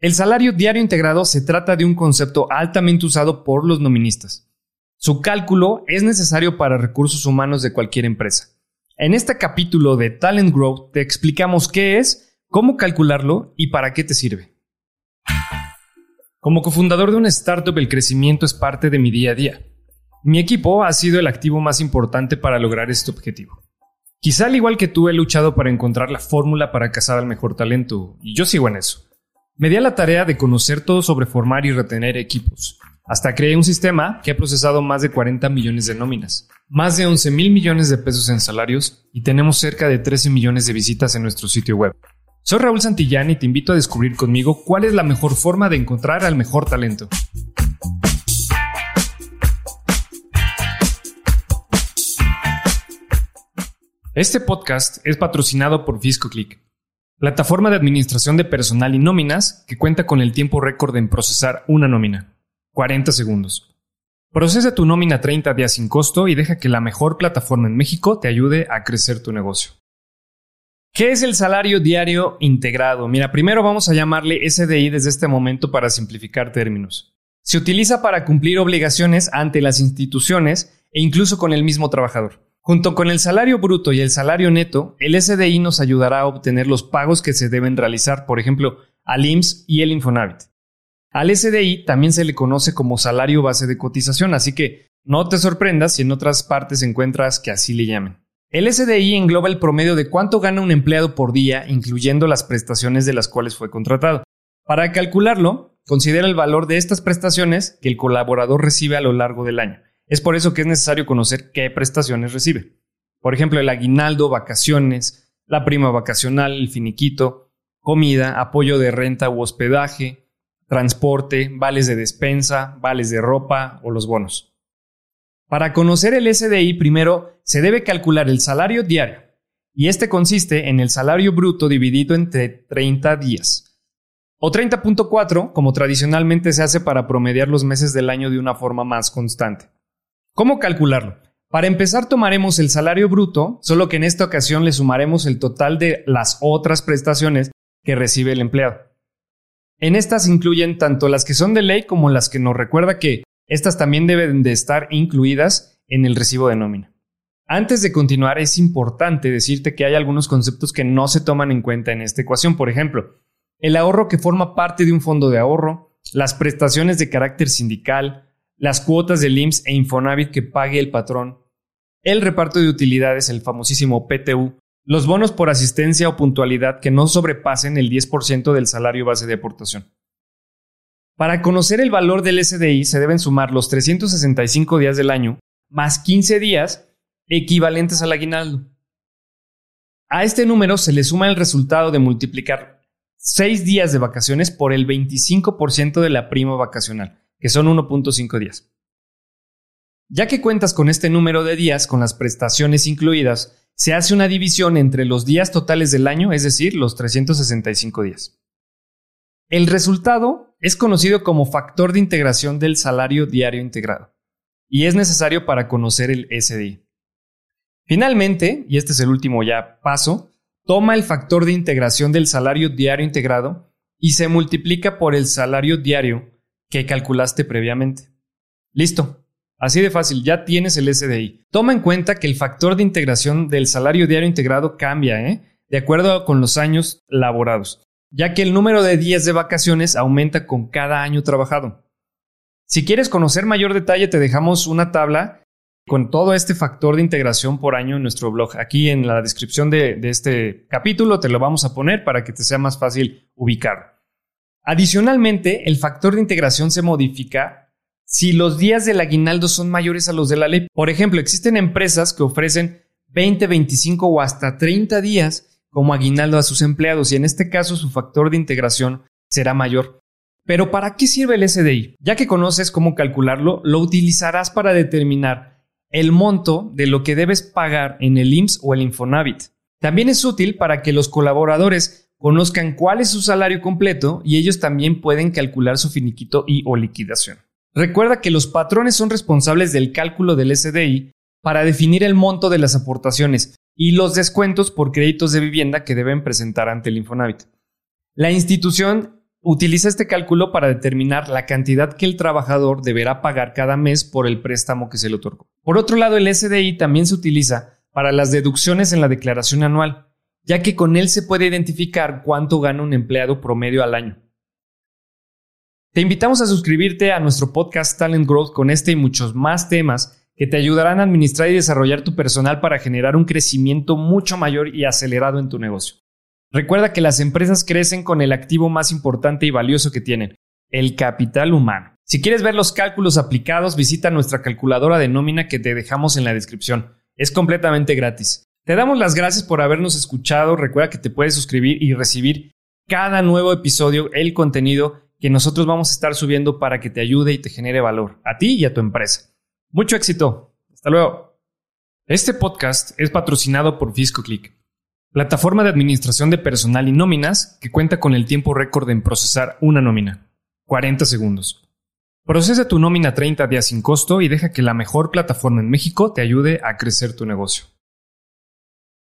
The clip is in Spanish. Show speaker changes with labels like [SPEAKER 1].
[SPEAKER 1] El salario diario integrado se trata de un concepto altamente usado por los noministas. Su cálculo es necesario para recursos humanos de cualquier empresa. En este capítulo de Talent Growth te explicamos qué es, cómo calcularlo y para qué te sirve. Como cofundador de una startup, el crecimiento es parte de mi día a día. Mi equipo ha sido el activo más importante para lograr este objetivo. Quizá al igual que tú he luchado para encontrar la fórmula para cazar al mejor talento, y yo sigo en eso. Me di a la tarea de conocer todo sobre formar y retener equipos. Hasta creé un sistema que ha procesado más de 40 millones de nóminas, más de 11 mil millones de pesos en salarios y tenemos cerca de 13 millones de visitas en nuestro sitio web. Soy Raúl Santillán y te invito a descubrir conmigo cuál es la mejor forma de encontrar al mejor talento. Este podcast es patrocinado por FiscoClick plataforma de administración de personal y nóminas que cuenta con el tiempo récord en procesar una nómina, 40 segundos. Procesa tu nómina 30 días sin costo y deja que la mejor plataforma en México te ayude a crecer tu negocio. ¿Qué es el salario diario integrado? Mira, primero vamos a llamarle SDI desde este momento para simplificar términos. Se utiliza para cumplir obligaciones ante las instituciones e incluso con el mismo trabajador. Junto con el salario bruto y el salario neto, el SDI nos ayudará a obtener los pagos que se deben realizar, por ejemplo, al IMSS y el Infonavit. Al SDI también se le conoce como salario base de cotización, así que no te sorprendas si en otras partes encuentras que así le llamen. El SDI engloba el promedio de cuánto gana un empleado por día, incluyendo las prestaciones de las cuales fue contratado. Para calcularlo, considera el valor de estas prestaciones que el colaborador recibe a lo largo del año. Es por eso que es necesario conocer qué prestaciones recibe. Por ejemplo, el aguinaldo, vacaciones, la prima vacacional, el finiquito, comida, apoyo de renta u hospedaje, transporte, vales de despensa, vales de ropa o los bonos. Para conocer el SDI, primero se debe calcular el salario diario, y este consiste en el salario bruto dividido entre 30 días, o 30.4 como tradicionalmente se hace para promediar los meses del año de una forma más constante. ¿Cómo calcularlo? Para empezar tomaremos el salario bruto, solo que en esta ocasión le sumaremos el total de las otras prestaciones que recibe el empleado. En estas incluyen tanto las que son de ley como las que nos recuerda que estas también deben de estar incluidas en el recibo de nómina. Antes de continuar, es importante decirte que hay algunos conceptos que no se toman en cuenta en esta ecuación. Por ejemplo, el ahorro que forma parte de un fondo de ahorro, las prestaciones de carácter sindical, las cuotas del IMSS e Infonavit que pague el patrón, el reparto de utilidades, el famosísimo PTU, los bonos por asistencia o puntualidad que no sobrepasen el 10% del salario base de aportación. Para conocer el valor del SDI se deben sumar los 365 días del año más 15 días equivalentes al aguinaldo. A este número se le suma el resultado de multiplicar 6 días de vacaciones por el 25% de la prima vacacional que son 1.5 días. Ya que cuentas con este número de días con las prestaciones incluidas, se hace una división entre los días totales del año, es decir, los 365 días. El resultado es conocido como factor de integración del salario diario integrado y es necesario para conocer el SDI. Finalmente, y este es el último ya paso, toma el factor de integración del salario diario integrado y se multiplica por el salario diario que calculaste previamente. Listo. Así de fácil, ya tienes el SDI. Toma en cuenta que el factor de integración del salario diario integrado cambia, ¿eh? de acuerdo con los años laborados, ya que el número de días de vacaciones aumenta con cada año trabajado. Si quieres conocer mayor detalle, te dejamos una tabla con todo este factor de integración por año en nuestro blog. Aquí en la descripción de, de este capítulo te lo vamos a poner para que te sea más fácil ubicar. Adicionalmente, el factor de integración se modifica si los días del aguinaldo son mayores a los de la ley. Por ejemplo, existen empresas que ofrecen 20, 25 o hasta 30 días como aguinaldo a sus empleados y en este caso su factor de integración será mayor. Pero ¿para qué sirve el SDI? Ya que conoces cómo calcularlo, lo utilizarás para determinar el monto de lo que debes pagar en el IMSS o el Infonavit. También es útil para que los colaboradores conozcan cuál es su salario completo y ellos también pueden calcular su finiquito y o liquidación. Recuerda que los patrones son responsables del cálculo del SDI para definir el monto de las aportaciones y los descuentos por créditos de vivienda que deben presentar ante el Infonavit. La institución Utiliza este cálculo para determinar la cantidad que el trabajador deberá pagar cada mes por el préstamo que se le otorgó. Por otro lado, el SDI también se utiliza para las deducciones en la declaración anual, ya que con él se puede identificar cuánto gana un empleado promedio al año. Te invitamos a suscribirte a nuestro podcast Talent Growth con este y muchos más temas que te ayudarán a administrar y desarrollar tu personal para generar un crecimiento mucho mayor y acelerado en tu negocio. Recuerda que las empresas crecen con el activo más importante y valioso que tienen, el capital humano. Si quieres ver los cálculos aplicados, visita nuestra calculadora de nómina que te dejamos en la descripción. Es completamente gratis. Te damos las gracias por habernos escuchado. Recuerda que te puedes suscribir y recibir cada nuevo episodio, el contenido que nosotros vamos a estar subiendo para que te ayude y te genere valor a ti y a tu empresa. Mucho éxito. Hasta luego. Este podcast es patrocinado por FiscoClick, plataforma de administración de personal y nóminas que cuenta con el tiempo récord en procesar una nómina, 40 segundos. Procesa tu nómina 30 días sin costo y deja que la mejor plataforma en México te ayude a crecer tu negocio.